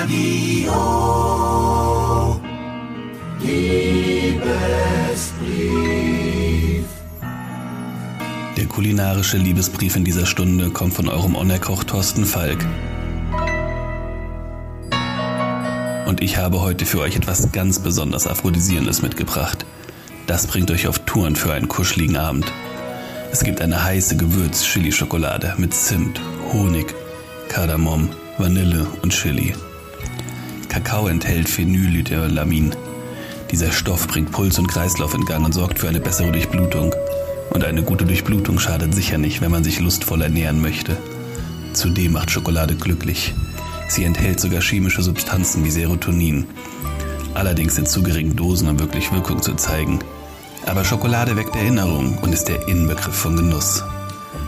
Radio. Liebesbrief. Der kulinarische Liebesbrief in dieser Stunde kommt von eurem Onerkoch Thorsten Falk. Und ich habe heute für euch etwas ganz besonders Aphrodisierendes mitgebracht. Das bringt euch auf Touren für einen kuscheligen Abend. Es gibt eine heiße Gewürz-Chili-Schokolade mit Zimt, Honig, Kardamom, Vanille und Chili. Kakao enthält Phenylidolamin. Dieser Stoff bringt Puls und Kreislauf in Gang und sorgt für eine bessere Durchblutung. Und eine gute Durchblutung schadet sicher nicht, wenn man sich lustvoll ernähren möchte. Zudem macht Schokolade glücklich. Sie enthält sogar chemische Substanzen wie Serotonin. Allerdings in zu geringen Dosen, um wirklich Wirkung zu zeigen. Aber Schokolade weckt Erinnerung und ist der Inbegriff von Genuss.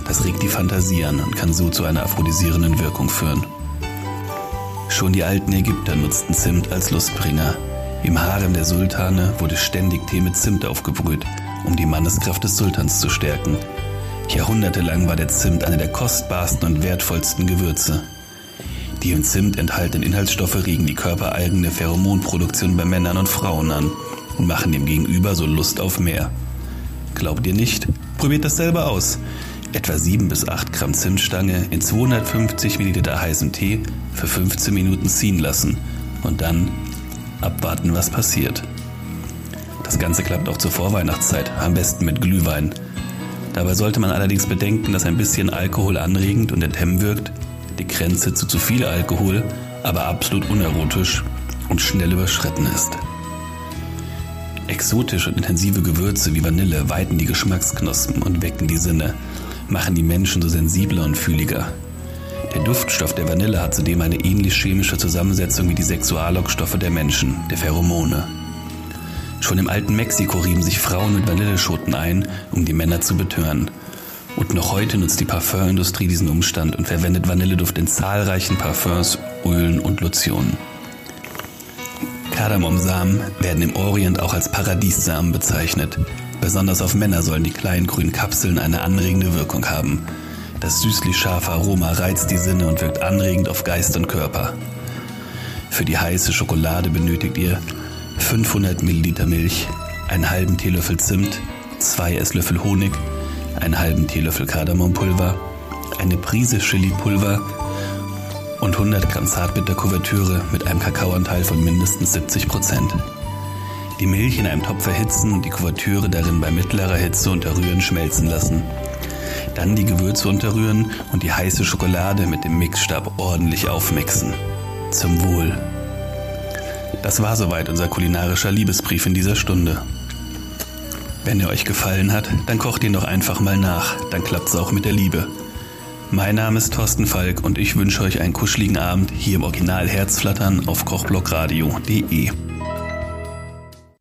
Das regt die Fantasie an und kann so zu einer aphrodisierenden Wirkung führen. Schon die alten Ägypter nutzten Zimt als Lustbringer. Im Harem der Sultane wurde ständig Tee mit Zimt aufgebrüht, um die Manneskraft des Sultans zu stärken. Jahrhundertelang war der Zimt eine der kostbarsten und wertvollsten Gewürze. Die im Zimt enthaltenen Inhaltsstoffe regen die körpereigene Pheromonproduktion bei Männern und Frauen an und machen dem Gegenüber so Lust auf mehr. Glaubt ihr nicht? Probiert das selber aus. Etwa 7 bis 8 Gramm Zimtstange in 250 Milliliter heißem Tee für 15 Minuten ziehen lassen und dann abwarten, was passiert. Das Ganze klappt auch zur Vorweihnachtszeit, am besten mit Glühwein. Dabei sollte man allerdings bedenken, dass ein bisschen Alkohol anregend und enthemmen wirkt, die Grenze zu zu viel Alkohol aber absolut unerotisch und schnell überschritten ist. Exotische und intensive Gewürze wie Vanille weiten die Geschmacksknospen und wecken die Sinne, machen die Menschen so sensibler und fühliger. Der Duftstoff der Vanille hat zudem eine ähnlich chemische Zusammensetzung wie die Sexuallockstoffe der Menschen, der Pheromone. Schon im alten Mexiko rieben sich Frauen mit Vanilleschoten ein, um die Männer zu betören. Und noch heute nutzt die Parfümindustrie diesen Umstand und verwendet Vanilleduft in zahlreichen Parfums, Ölen und Lotionen. Kardamomsamen werden im Orient auch als Paradiessamen bezeichnet. Besonders auf Männer sollen die kleinen grünen Kapseln eine anregende Wirkung haben. Das süßlich scharfe Aroma reizt die Sinne und wirkt anregend auf Geist und Körper. Für die heiße Schokolade benötigt ihr 500 Milliliter Milch, einen halben Teelöffel Zimt, zwei Esslöffel Honig, einen halben Teelöffel Kardamompulver, eine Prise Chilipulver und 100 Gramm Zartbitterkuvertüre mit einem Kakaoanteil von mindestens 70 Prozent. Die Milch in einem Topf erhitzen und die Kuvertüre darin bei mittlerer Hitze unter Rühren schmelzen lassen. Dann die Gewürze unterrühren und die heiße Schokolade mit dem Mixstab ordentlich aufmixen. Zum Wohl. Das war soweit unser kulinarischer Liebesbrief in dieser Stunde. Wenn er euch gefallen hat, dann kocht ihn doch einfach mal nach, dann klappt's auch mit der Liebe. Mein Name ist Thorsten Falk und ich wünsche euch einen kuscheligen Abend hier im Original Herzflattern auf kochblockradio.de.